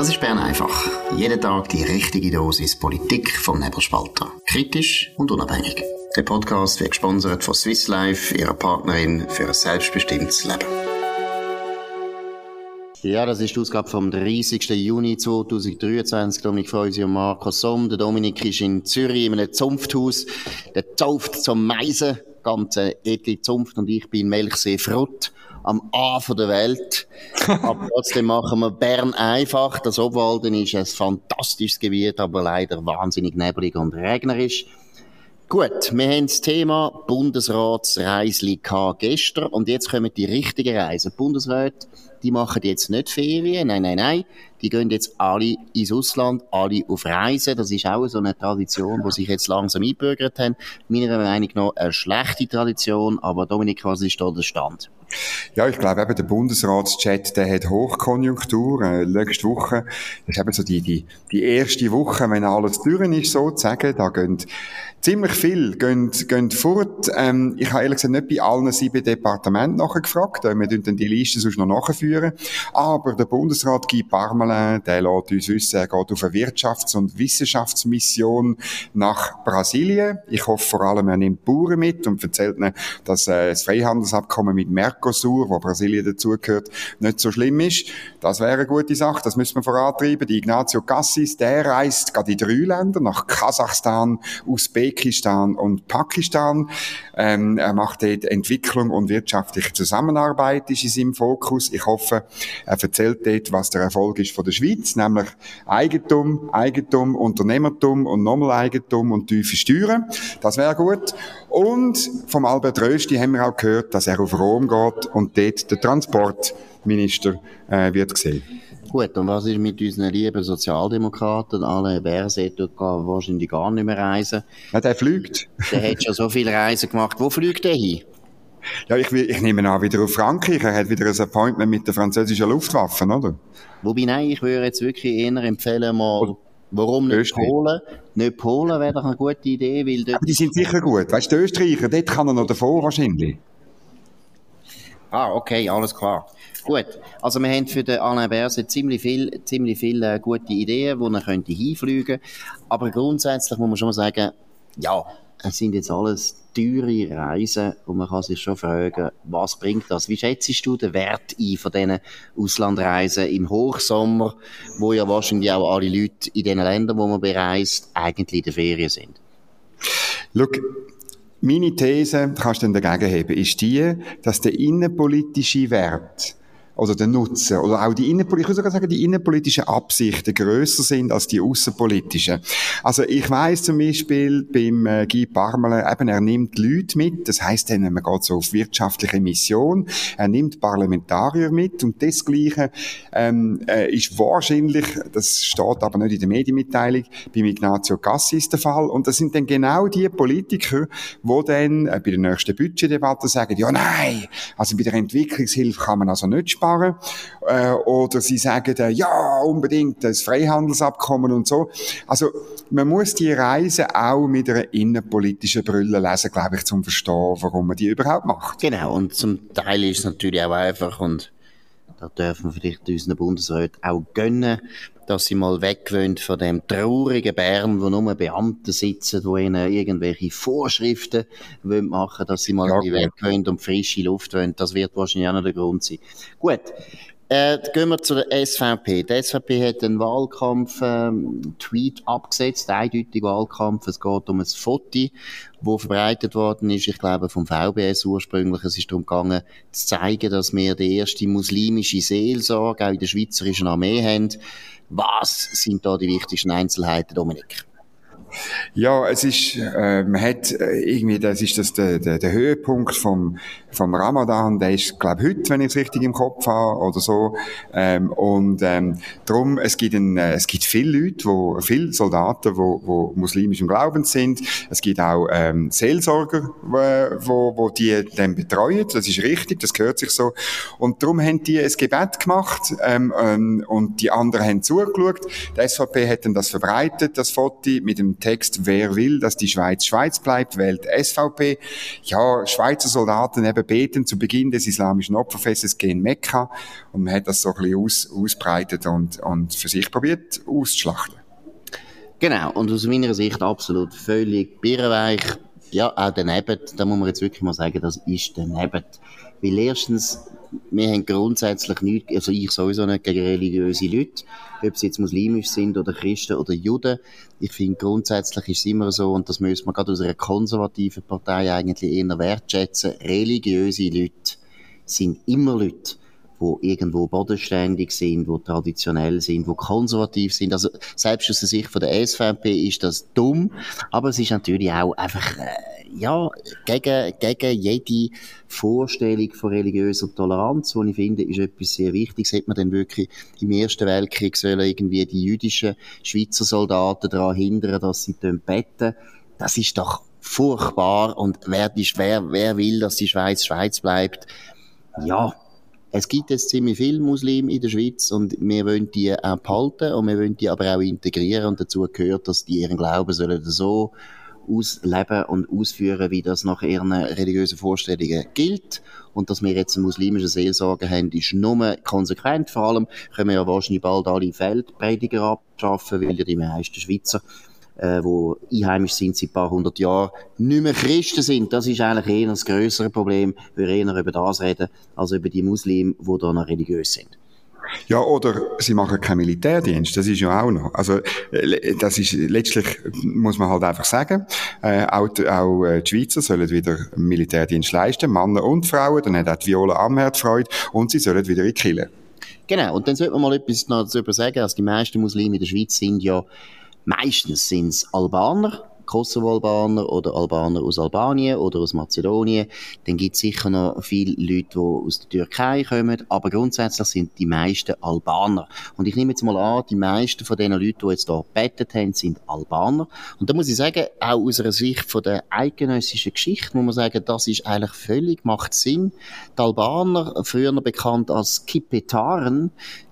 Das ist Bern einfach. Jeden Tag die richtige Dosis Politik vom Nebelspalter. Kritisch und unabhängig. Der Podcast wird gesponsert von Swiss Life, ihrer Partnerin für ein selbstbestimmtes Leben. Ja, das ist die Ausgabe vom 30. Juni 2023. Dominik Freusi und Markus Somm. Der Dominik ist in Zürich in einem Zunfthaus. Der zauft zum Meisen. Ganze edle Zunft und ich bin Melchsee Frott am A von der Welt. aber trotzdem machen wir Bern einfach. Das Obwalden ist ein fantastisches Gebiet, aber leider wahnsinnig neblig und regnerisch. Gut, wir haben das Thema Bundesratsreisli gestern und jetzt kommen die richtigen Reisen. Bundesräte die machen jetzt nicht Ferien, nein, nein, nein, die gehen jetzt alle ins Ausland, alle auf Reisen. Das ist auch so eine Tradition, die sich jetzt langsam einbürgert haben. Meiner Meinung nach eine schlechte Tradition, aber Dominik, was ist da der Stand? Ja, ich glaube eben, der Bundesratschat, der hat Hochkonjunktur. Äh, letzte Woche, das ist eben so die, die, die erste Woche, wenn alles durch ist, sozusagen. Da gehen ziemlich viel gehen, gehen fort. Ähm, ich habe ehrlich gesagt nicht bei allen sieben Departementen nachgefragt. Äh, wir dann die Liste sonst noch nachführen. Aber der Bundesrat Guy Parmelin, der lässt uns wissen, er geht auf eine Wirtschafts- und Wissenschaftsmission nach Brasilien. Ich hoffe vor allem, er nimmt Bauern mit und erzählt ihnen, dass äh, das Freihandelsabkommen mit Mercosur, wo Brasilien dazugehört, nicht so schlimm ist. Das wäre eine gute Sache. Das müssen wir vorantreiben. Die Ignacio Cassis, der reist gerade in drei Länder, nach Kasachstan, Usbekistan, Usbekistan und Pakistan. Ähm, er macht dort Entwicklung und wirtschaftliche Zusammenarbeit ist in seinem Fokus. Ich hoffe, er erzählt dort, was der Erfolg ist von der Schweiz, nämlich Eigentum, Eigentum, Unternehmertum und nochmal Eigentum und tiefe Steuern. Das wäre gut. Und vom Albert Rösti haben wir auch gehört, dass er auf Rom geht und dort der Transportminister äh, wird gesehen. Gut, und was ist mit unseren lieben Sozialdemokraten? Alle Berset tut wahrscheinlich gar nicht mehr reisen. Ja, der fliegt. Der hat schon so viele Reisen gemacht. Wo fliegt der hin? Ja, ich, ich nehme an, wieder auf Frankreich. Er hat wieder ein Appointment mit der französischen Luftwaffe, oder? Wobei, nein, ich würde jetzt wirklich eher empfehlen, mal, warum nicht Österreich. Polen? Nicht Polen wäre doch eine gute Idee, weil dort... Aber die sind sicher gut. Weißt du, die Österreicher, dort kann er noch davor wahrscheinlich. Ah, okay, alles klar. Gut, also wir haben für den Alain Berset ziemlich viel, ziemlich viele äh, gute Ideen, wo er könnte hinfliegen. Aber grundsätzlich muss man schon mal sagen, ja, es sind jetzt alles teure Reisen und man kann sich schon fragen, was bringt das? Wie schätzt du den Wert ein von diesen Auslandreisen im Hochsommer, wo ja wahrscheinlich auch alle Leute in den Ländern, wo man bereist, eigentlich in der Ferien sind? Look, meine These, kannst du dagegen haben, ist die, dass der innenpolitische Wert oder der Nutzen oder auch die innenpolitischen, ich würde sogar sagen, die innenpolitischen Absichten größer sind als die außenpolitischen. Also ich weiß zum Beispiel beim äh, Guy Parmelin, eben er nimmt Leute mit, das heißt dann, man geht so auf wirtschaftliche Mission, er nimmt Parlamentarier mit. Und desgleiche ähm, äh, ist wahrscheinlich, das steht aber nicht in der Medienmitteilung, beim Ignazio Cassis der Fall. Und das sind dann genau die Politiker, wo dann äh, bei der nächsten Budgetdebatte sagen, ja nein, also bei der Entwicklungshilfe kann man also nicht sparen, fahren. Äh, oder sie sagen, äh, ja, unbedingt das Freihandelsabkommen und so. Also, man muss die Reise auch mit einer innenpolitischen Brille lesen, glaube ich, zum Verstehen, warum man die überhaupt macht. Genau, und zum Teil ist es natürlich auch einfach und da dürfen wir vielleicht unseren Bundesräten auch gönnen, dass sie mal weggewöhnt von dem traurigen Bern, wo nur Beamte sitzen, wo ihnen irgendwelche Vorschriften wollen machen, dass sie mal ja, weggewöhnt und frische Luft wollen. Das wird wahrscheinlich auch noch der Grund sein. Gut. Äh, gehen wir zur SVP. Die SVP hat einen Wahlkampf-Tweet ähm, abgesetzt, eindeutig Wahlkampf. Es geht um ein Foto, wo verbreitet worden ist, ich glaube vom VBS ursprünglich. Es ist darum gegangen, zu zeigen, dass wir die erste muslimische Seelsorge auch in der schweizerischen Armee haben. Was sind da die wichtigsten Einzelheiten, Dominik? Ja, es ist, äh, man hat äh, irgendwie, das ist das der, der, der Höhepunkt vom, vom Ramadan, der ist, glaube heute, wenn ich es richtig im Kopf habe, oder so. Ähm, und ähm, darum, es gibt, ein, äh, es gibt viele Leute, wo, viele Soldaten, wo, wo muslimischen Glaubens sind. Es gibt auch ähm, Seelsorger, wo, wo die dann betreuen. Das ist richtig, das gehört sich so. Und darum haben die ein Gebet gemacht ähm, ähm, und die anderen haben zugeschaut. Die SVP hat dann das verbreitet, das Foto mit dem Text, wer will, dass die Schweiz Schweiz bleibt, wählt SVP. Ja, Schweizer Soldaten eben beten zu Beginn des islamischen Opferfestes gehen Mekka und man hat das so ein bisschen aus, ausbreitet und, und für sich probiert auszuschlachten. Genau, und aus meiner Sicht absolut völlig birrenweich. Ja, auch daneben, da muss man jetzt wirklich mal sagen, das ist daneben. Weil erstens, wir haben grundsätzlich nichts, also ich sowieso nicht gegen religiöse Leute, ob sie jetzt muslimisch sind oder Christen oder Juden. Ich finde, grundsätzlich ist es immer so, und das müssen wir gerade aus einer konservativen Partei eigentlich eher wertschätzen, religiöse Leute sind immer Leute, wo irgendwo bodenständig sind, wo traditionell sind, wo konservativ sind. Also selbst aus der Sicht von der SVP ist das dumm, aber es ist natürlich auch einfach äh, ja gegen gegen jede Vorstellung von religiöser Toleranz, die ich finde, ist etwas sehr Wichtiges. Hat man denn wirklich im Ersten Weltkrieg sollen irgendwie die jüdischen Schweizer Soldaten daran hindern, dass sie beten? Das ist doch furchtbar und wer, wer, wer will, dass die Schweiz Schweiz bleibt? Ja, es gibt jetzt ziemlich viele Muslime in der Schweiz und wir wollen die auch behalten und wir wollen die aber auch integrieren und dazu gehört, dass die ihren Glauben sollen so ausleben und ausführen, wie das nach ihren religiösen Vorstellungen gilt. Und dass wir jetzt eine muslimische Seelsorge haben, ist nur konsequent. Vor allem können wir ja wahrscheinlich bald alle Feldprediger abschaffen, weil ja die meisten Schweizer äh, wo einheimisch sind seit ein paar hundert Jahren, nicht mehr Christen sind. Das ist eigentlich eher das größere Problem. Wir eher über das reden, als über die Muslime, die da noch religiös sind. Ja, oder sie machen keinen Militärdienst, das ist ja auch noch. Also, das ist, letztlich muss man halt einfach sagen, äh, auch, auch äh, die Schweizer sollen wieder Militärdienst leisten, Männer und Frauen, dann hat auch die Viola Amherd Freude, und sie sollen wieder in die Kirche. Genau, und dann sollte man mal etwas noch darüber sagen, also die meisten Muslime in der Schweiz sind ja Meistens sind Albaner, Kosovo-Albaner oder Albaner aus Albanien oder aus Mazedonien. Dann gibt es sicher noch viele Leute, die aus der Türkei kommen, aber grundsätzlich sind die meisten Albaner. Und ich nehme jetzt mal an, die meisten von den Leuten, die jetzt hier gebettet haben, sind Albaner. Und da muss ich sagen, auch aus einer Sicht von der eidgenössischen Geschichte muss man sagen, das ist eigentlich völlig, macht Sinn. Die Albaner, früher bekannt als Kipetaren,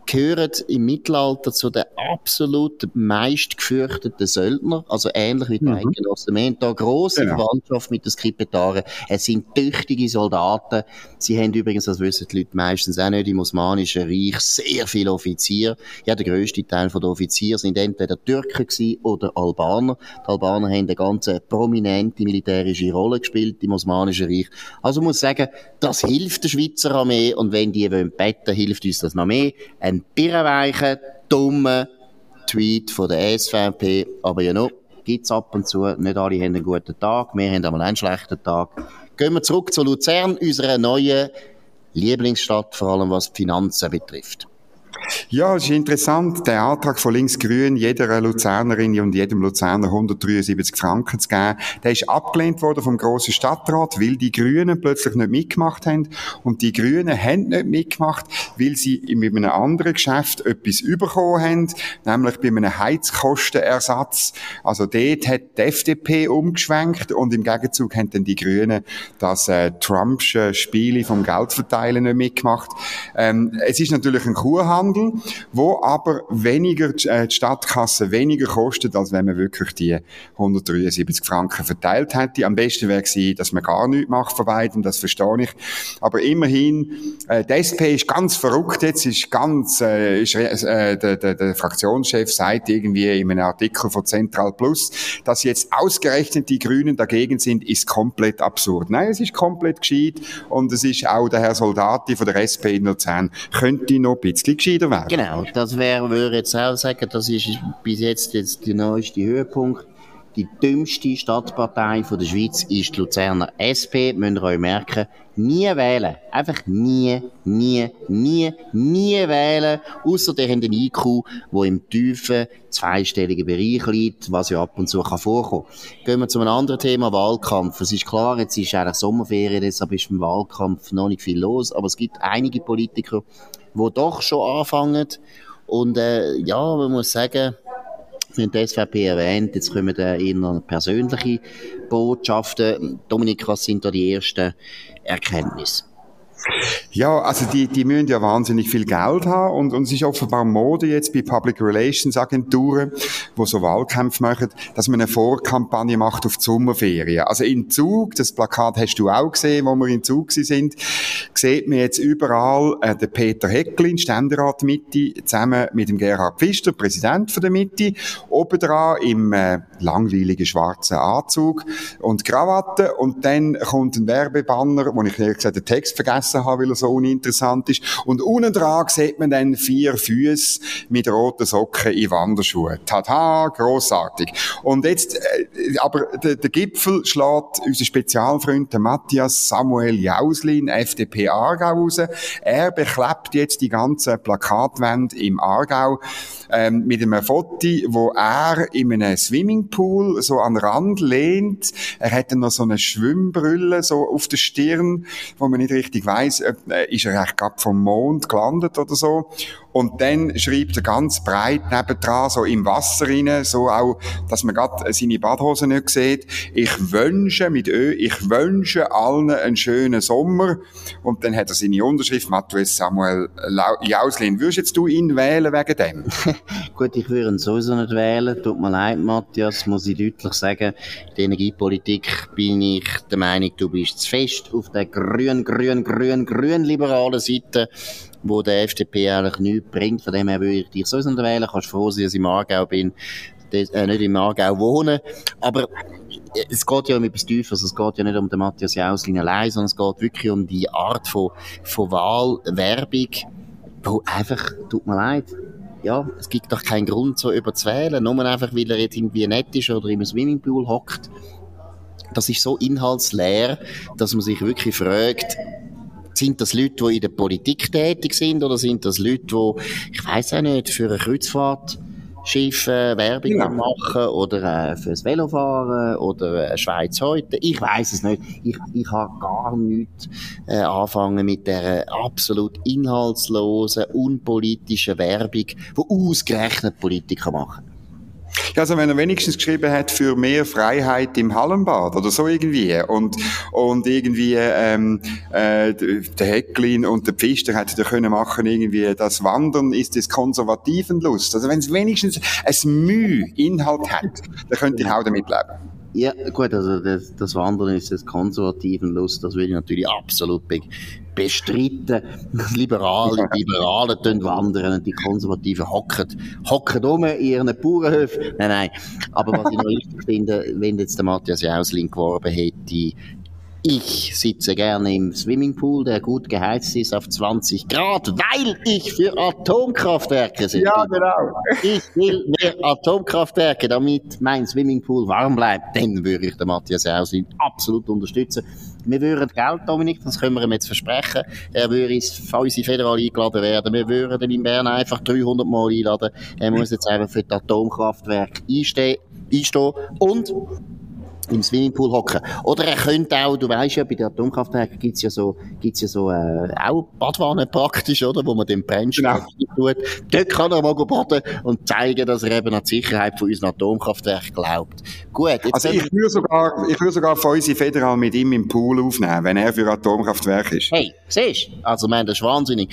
gehören im Mittelalter zu den absolut meistgefürchteten Söldner, also ähnlich wie die mhm. Eidgenossen. Wir haben hier grosse genau. Verwandtschaft mit den Skripetaren. Es sind tüchtige Soldaten. Sie haben übrigens, das wissen die Leute meistens auch nicht, im Osmanischen Reich sehr viele Offiziere. Ja, der grösste Teil der Offiziere sind entweder Türken oder Albaner. Die Albaner haben eine ganz prominente militärische Rolle gespielt im Osmanischen Reich. Also muss sagen, das hilft der Schweizer Armee und wenn die wollen betten, hilft uns das noch mehr. Ein ein birrenweichen, dummen Tweet von der SVP, aber ja noch, gibt's ab und zu, nicht alle haben einen guten Tag, wir haben einmal einen schlechten Tag. Gehen wir zurück zu Luzern, unserer neuen Lieblingsstadt, vor allem was die Finanzen betrifft. Ja, es ist interessant, der Antrag von Linksgrün, jeder Luzernerin und jedem Luzerner 173 Franken zu geben, der ist abgelehnt worden vom grossen Stadtrat, weil die Grünen plötzlich nicht mitgemacht haben. Und die Grünen haben nicht mitgemacht, weil sie mit einem anderen Geschäft etwas bekommen haben, nämlich bei einem Heizkostenersatz. Also dort hat die FDP umgeschwenkt und im Gegenzug haben dann die Grünen das äh, Trumpsche Spiel vom Geldverteilen nicht mitgemacht. Ähm, es ist natürlich ein Kurhandel, Handel, wo aber weniger, äh, die Stadtkasse weniger kostet, als wenn man wirklich die 173 Franken verteilt hätte. Am besten wäre gewesen, dass man gar nichts macht von beiden, das verstehe ich. Aber immerhin, äh, die SP ist ganz verrückt jetzt, ist ganz, äh, ist, äh, der, der, der Fraktionschef sagt irgendwie in einem Artikel von Central Plus, dass jetzt ausgerechnet die Grünen dagegen sind, ist komplett absurd. Nein, es ist komplett gescheit und es ist auch der Herr Soldati von der SP in Luzern könnte noch ein bisschen gescheiter werden. Genau, das wäre, würde jetzt auch sagen, das ist bis jetzt, jetzt der neueste Höhepunkt. Die dümmste Stadtpartei von der Schweiz ist die Luzerner SP. Müsst ihr euch merken. Nie wählen. Einfach nie, nie, nie, nie wählen. Ausser der haben den IQ, der im tiefen, zweistelligen Bereich liegt, was ja ab und zu kann vorkommen. Gehen wir zu einem anderen Thema, Wahlkampf. Es ist klar, jetzt ist eigentlich Sommerferien, deshalb ist im Wahlkampf noch nicht viel los. Aber es gibt einige Politiker, die doch schon anfangen. Und äh, ja, man muss sagen, wir haben die SVP erwähnt, jetzt kommen da eher persönliche Botschaften. Dominik, was sind da die ersten Erkenntnisse? Ja, also die, die müssen ja wahnsinnig viel Geld haben und, und es ist offenbar Mode jetzt bei Public Relations Agenturen, wo so Wahlkämpfe machen, dass man eine Vorkampagne macht auf die Sommerferien. Also in Zug, das Plakat hast du auch gesehen, wo wir in Zug sind, sieht man jetzt überall äh, den Peter Hecklin, Ständerat Mitte, zusammen mit dem Gerhard Pfister, Präsident von der Mitte, oben dran im äh, langweiligen schwarzen Anzug und Krawatte und dann kommt ein Werbebanner, wo ich ehrlich gesagt den Text vergessen habe, weil er so uninteressant ist. Und unten dran sieht man dann vier Füße mit roten Socken in Wanderschuhen. Tada, grossartig. Und jetzt, äh, aber der, der Gipfel schlägt unser Spezialfreund Matthias Samuel Jauslin, FDP Aargau raus. Er beklebt jetzt die ganze Plakatwand im Aargau ähm, mit einem Foto, wo er in einem Swimmingpool so an den Rand lehnt. Er hat dann noch so eine Schwimmbrille so auf der Stirn, wo man nicht richtig weiß, äh, ist er eigentlich gerade vom Mond gelandet oder so. Und dann schreibt er ganz breit nebendran, so im Wasser rein, so auch, dass man gerade seine Badhose nicht sieht. Ich wünsche mit Ö, ich wünsche allen einen schönen Sommer. Und dann hat er seine Unterschrift, Matthäus Samuel Jauslin. Würdest jetzt du ihn wählen wegen dem? Gut, ich würde ihn sowieso nicht wählen. Tut mir leid, Matthias, muss ich deutlich sagen. Der Energiepolitik bin ich der Meinung, du bist zu fest auf der grün, grün, grün, grün liberalen Seite wo der FDP eigentlich nichts bringt. Von dem her würde ich dich sowieso nicht wählen. Kannst froh sein, dass ich im Aargau bin, äh, nicht im Aargau wohnen. Aber äh, es geht ja um etwas Tieferes. Es geht ja nicht um den Matthias Jauslin allein, sondern es geht wirklich um die Art von, von Wahlwerbung, wo einfach, tut mir leid, ja, es gibt doch keinen Grund, so überzuwählen. Nur einfach, weil er jetzt irgendwie nett ist oder im Swimmingpool hockt. Das ist so inhaltsleer, dass man sich wirklich fragt, sind das Leute, die in der Politik tätig sind oder sind das Leute, die, ich weiß auch nicht, für eine Kreuzfahrt Schiff äh, Werbung ja. machen oder äh, fürs Velofahren oder äh, Schweiz heute. Ich weiß es nicht. Ich, ich habe gar nichts äh, anfangen mit der absolut inhaltslosen, unpolitischen Werbung, die ausgerechnet Politiker machen. Also wenn er wenigstens geschrieben hat für mehr Freiheit im Hallenbad oder so irgendwie und und irgendwie ähm, äh, der Hecklin und der Pfister hätten da können machen irgendwie das Wandern ist des konservativen Lust. Also wenn es wenigstens ein Mühe Inhalt hat, dann könnte ich auch damit leben. Ja, gut, also das, das Wandern ist das konservativen Lust, das würde ich natürlich absolut be bestreiten. Liberale, Liberale tun wandern und die Konservativen hocken, hocken um in ihren Bauernhöfen. Nein, nein. Aber was ich noch richtig finde, wenn jetzt der Matthias Jausling geworben hätte, ich sitze gerne im Swimmingpool, der gut geheizt ist auf 20 Grad, weil ich für Atomkraftwerke sitze. Ja, genau. Ich will mehr Atomkraftwerke, damit mein Swimmingpool warm bleibt. Dann würde ich den Matthias Auslin absolut unterstützen. Wir würden Geld, Dominik, das können wir ihm jetzt versprechen. Er würde ins unsere Federal eingeladen werden. Wir würden ihn in Bern einfach 300 Mal einladen. Er muss jetzt einfach für das Atomkraftwerk einstehen. einstehen. Und im Swimmingpool hocken. Oder er könnte auch, du weißt ja, bei den Atomkraftwerken gibt's ja so, gibt's ja so, äh, auch Badwannen praktisch, oder? Wo man den Brennstoff genau. tut. Dort kann er mal baden und zeigen, dass er eben an die Sicherheit von unseren Atomkraftwerken glaubt. Gut. also ich würde sogar, ich würde sogar unsere Federal mit ihm im Pool aufnehmen, wenn er für Atomkraftwerke ist. Hey, siehst du? Also, man, das ist wahnsinnig.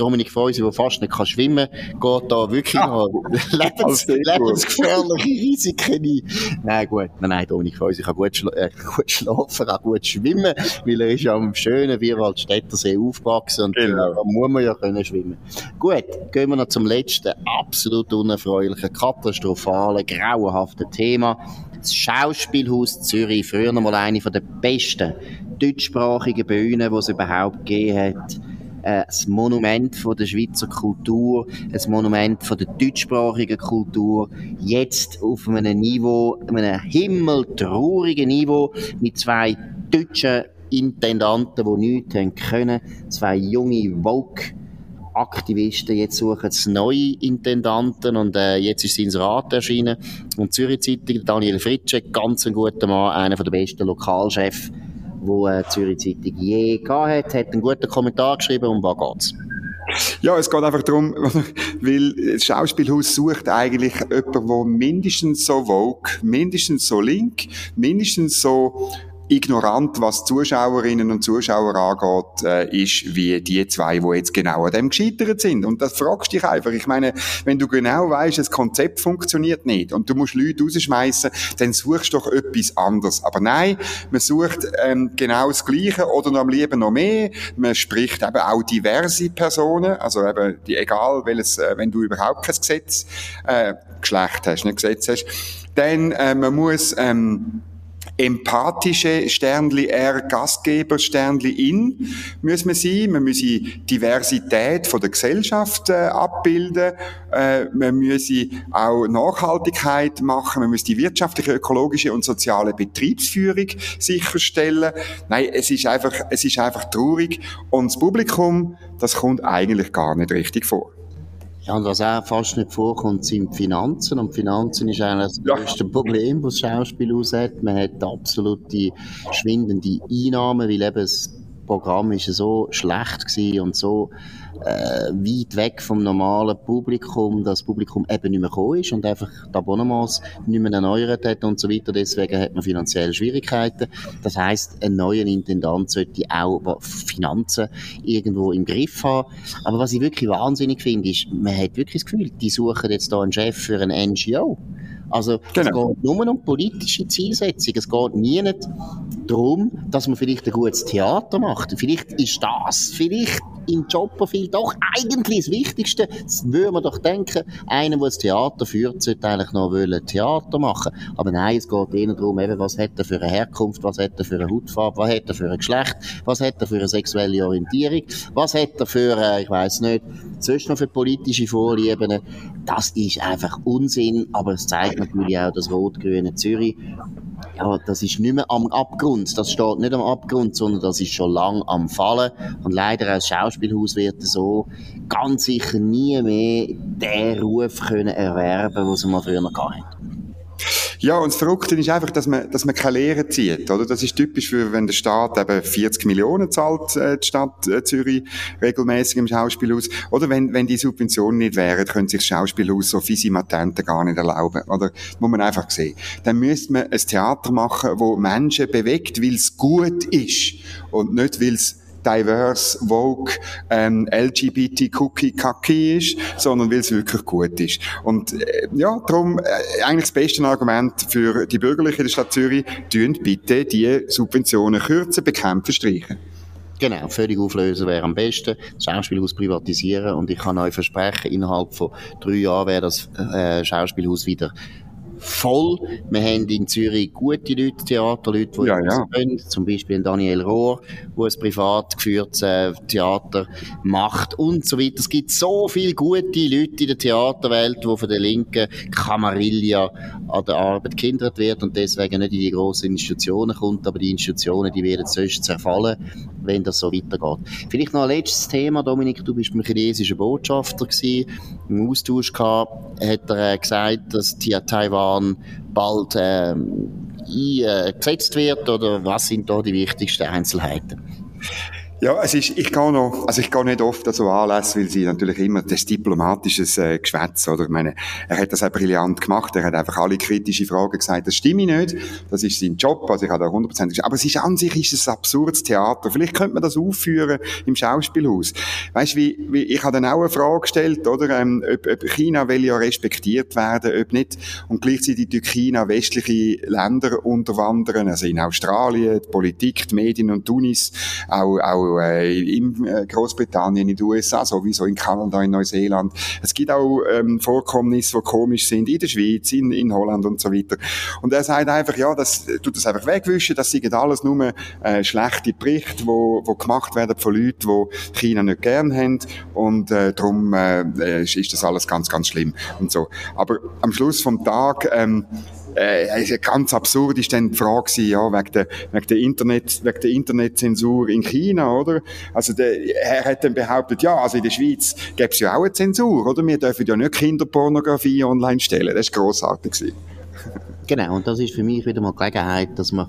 Dominik Feusi, der fast nicht kann schwimmen kann, geht da wirklich noch lebens, lebensgefährliche Risiken ein. Nein, gut. Nein, nein, Dominik Feusi kann gut, schla äh, gut schlafen, auch gut schwimmen, weil er ist ja am schönen Vierwaldstättersee aufgewachsen und genau. da muss man ja können schwimmen. Gut, gehen wir noch zum letzten absolut unerfreulichen, katastrophalen, grauenhaften Thema. Das Schauspielhaus Zürich, früher noch mal eine der besten deutschsprachigen Bühnen, die es überhaupt gegeben hat äh, ein Monument von der Schweizer Kultur, ein Monument von der deutschsprachigen Kultur, jetzt auf einem Niveau, einem himmeltraurigen Niveau, mit zwei deutschen Intendanten, die nichts haben können, zwei junge Vogue Aktivisten jetzt suchen es neue Intendanten und äh, jetzt ist sein Rat erschienen. Und Zürich Zeitung Daniel Fritsche ganz ein guter Mann einer der besten Lokalchefs wo äh, Zürich Zeitung je gehabt hat, hat einen guten Kommentar geschrieben, um was geht's? Ja, es geht einfach darum, weil das Schauspielhaus sucht eigentlich jemanden, der mindestens so woke, mindestens so link, mindestens so ignorant, was Zuschauerinnen und Zuschauer angeht, äh, ist wie die zwei, die jetzt genau an dem gescheitert sind. Und das fragst dich einfach. Ich meine, wenn du genau weißt, das Konzept funktioniert nicht und du musst Leute rausschmeißen, dann suchst du doch etwas anderes. Aber nein, man sucht ähm, genau das Gleiche oder noch am lieben noch mehr. Man spricht eben auch diverse Personen, also eben die, egal welches, äh, wenn du überhaupt kein Gesetz, äh, Geschlecht hast, nicht Gesetz hast, dann äh, man muss ähm, empathische Sternli R, Gastgeber Sternli in, muss man sein. Man muss die Diversität von der Gesellschaft äh, abbilden. Äh, man muss auch Nachhaltigkeit machen. Man muss die wirtschaftliche, ökologische und soziale Betriebsführung sicherstellen. Nein, es ist einfach, es ist einfach traurig. Und das Publikum, das kommt eigentlich gar nicht richtig vor. Ja, was auch fast nicht vorkommt, sind Finanzen. Und Finanzen ist eigentlich das größte Problem, was das Schauspielhaus hat. Man hat absolute schwindende Einnahmen, weil eben das Programm ist so schlecht gewesen und so äh, weit weg vom normalen Publikum, das Publikum eben nicht mehr gekommen ist und einfach die Abonnements nicht mehr erneuert hat und so weiter. Deswegen hat man finanzielle Schwierigkeiten. Das heißt, ein neuer Intendant sollte auch Finanzen irgendwo im Griff haben. Aber was ich wirklich wahnsinnig finde, ist, man hat wirklich das Gefühl, die suchen jetzt da einen Chef für ein NGO. Also genau. es geht nur um politische Zielsetzung. Es geht nie nicht darum, dass man vielleicht ein gutes Theater macht. Vielleicht ist das vielleicht im Jobprofil doch eigentlich das Wichtigste. Das würde man doch denken, einer, der das Theater führt, sollte eigentlich noch wollen Theater machen. Aber nein, es geht eher darum, eben, was hat er für eine Herkunft, was hat er für eine Hautfarbe, was hat er für ein Geschlecht, was hat er für eine sexuelle Orientierung, was hat er für, äh, ich weiß nicht, sonst noch für politische Vorlieben. Das ist einfach Unsinn, aber es zeigt natürlich auch das rot-grüne Zürich. Ja, das ist nicht mehr am Abgrund. Das steht nicht am Abgrund, sondern das ist schon lang am Fallen. Und leider als Schauspielhaus wird so ganz sicher nie mehr den Ruf können erwerben, den sie mal früher hatten. Ja, und das Verrückte ist einfach, dass man, dass man keine Lehre zieht, oder? Das ist typisch für, wenn der Staat eben 40 Millionen zahlt, äh, die Stadt äh, Zürich regelmäßig im Schauspielhaus. Oder wenn, wenn die Subventionen nicht wären, könnte sich das Schauspielhaus so Fisimatenten gar nicht erlauben, oder? Das muss man einfach sehen. Dann müsste man ein Theater machen, wo Menschen bewegt, weil es gut ist und nicht, weil es diverse, woke, ähm, LGBT cookie kaki ist, sondern weil es wirklich gut ist. Und äh, ja, darum äh, eigentlich das beste Argument für die Bürgerlichen der Stadt Zürich, tun bitte die Subventionen kürzen, bekämpfen, streichen. Genau, völlig auflösen wäre am besten. Das Schauspielhaus privatisieren und ich kann euch versprechen, innerhalb von drei Jahren wäre das äh, Schauspielhaus wieder voll. Wir haben in Zürich gute Leute, Theaterleute, die ja, ja. können. Zum Beispiel Daniel Rohr, der ein privat geführtes äh, Theater macht und so weiter. Es gibt so viele gute Leute in der Theaterwelt, die von der linken Kamarilla an der Arbeit gehindert wird und deswegen nicht in die grossen Institutionen kommt, aber die Institutionen, die werden sonst zerfallen, wenn das so weitergeht. Vielleicht noch ein letztes Thema, Dominik, du bist beim chinesischen Botschafter gewesen, im Austausch gehabt, hat er äh, gesagt, dass Taiwan bald ähm, eingesetzt wird oder was sind da die wichtigsten Einzelheiten? Ja, es ist, ich gehe noch, also ich gehe nicht oft an so Anlässe, weil sie natürlich immer das diplomatisches äh, Geschwätz, oder? Ich meine, er hat das auch brillant gemacht, er hat einfach alle kritische Fragen gesagt, das stimme nicht, das ist sein Job, also ich habe da hundertprozentig aber es ist an sich ist es ein absurdes Theater, vielleicht könnte man das aufführen im Schauspielhaus. Weißt wie, wie, ich habe dann auch eine Frage gestellt, oder, ähm, ob, ob China will ja respektiert werden, ob nicht, und gleichzeitig durch China westliche Länder unterwandern, also in Australien, die Politik, die Medien und Tunis, auch, auch äh, in äh, Großbritannien, in den USA, sowieso in Kanada, in Neuseeland. Es gibt auch ähm, Vorkommnisse, die komisch sind, in der Schweiz, in, in Holland und so weiter. Und er sagt einfach, ja, das tut das einfach wegwischen, das sind alles nur äh, schlechte Berichte, wo, wo gemacht werden von Leuten, die China nicht gern haben und äh, darum äh, ist das alles ganz, ganz schlimm und so. Aber am Schluss vom Tag ähm, äh, ganz absurd ist dann die Frage ja, wegen der, wegen der Internet, wegen der Internetzensur in China, oder? Also, der, er hat dann behauptet, ja, also in der Schweiz gäbe es ja auch eine Zensur, oder? Wir dürfen ja nicht Kinderpornografie online stellen. Das war grossartig. genau, und das ist für mich wieder mal Gelegenheit, dass man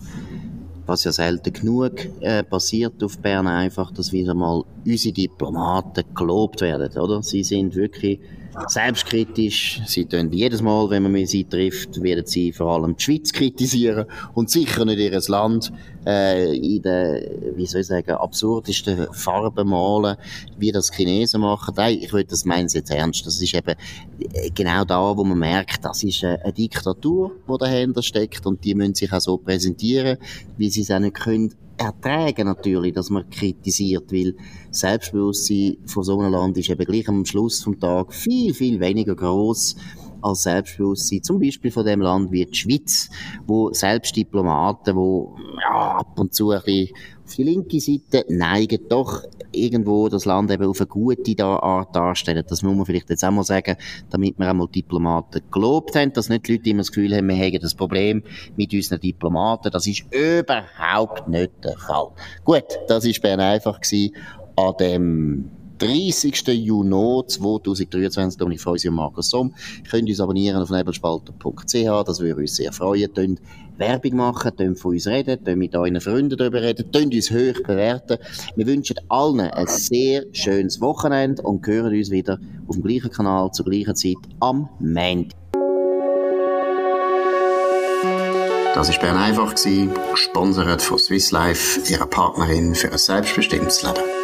was ja selten genug äh, passiert auf Bern einfach, dass wieder mal unsere Diplomaten gelobt werden, oder? Sie sind wirklich selbstkritisch. Sie tun jedes Mal, wenn man sie trifft, werden sie vor allem die Schweiz kritisieren und sicher nicht ihr Land äh, in den, wie soll ich sagen, absurdesten Farben malen, wie das Chinesen machen. Nein, ich würde das meinen jetzt ernst. Das ist eben genau da, wo man merkt, das ist eine Diktatur, die dahinter steckt und die müssen sich auch so präsentieren, wie sie es auch nicht können ertragen natürlich, dass man kritisiert, weil Selbstbewusstsein von so einem Land ist eben gleich am Schluss vom Tag viel, viel weniger groß als Selbstbewusstsein, zum Beispiel von dem Land wie die Schweiz, wo selbst Diplomaten, wo ja, ab und zu ein bisschen auf die linke Seite neigen, doch irgendwo das Land eben auf eine gute Art darstellen. Das muss man vielleicht jetzt auch mal sagen, damit wir einmal Diplomaten gelobt haben, dass nicht die Leute immer das Gefühl haben, wir hätten das Problem mit unseren Diplomaten. Das ist überhaupt nicht der Fall. Gut, das war Bern einfach gewesen an dem 30. Juni 2023. Dominik Freusi und Markus Somm. Könnt uns abonnieren auf nebelspalter.ch, das würde uns sehr freuen. Tönt Werbung machen, tönt von uns reden, tönt mit euren Freunden darüber reden, tönt uns hoch bewerten. Wir wünschen allen ein sehr schönes Wochenende und hören uns wieder auf dem gleichen Kanal zur gleichen Zeit am Montag. Das war Bern einfach, gesponsert von Swiss Life, ihrer Partnerin für ein selbstbestimmtes Leben.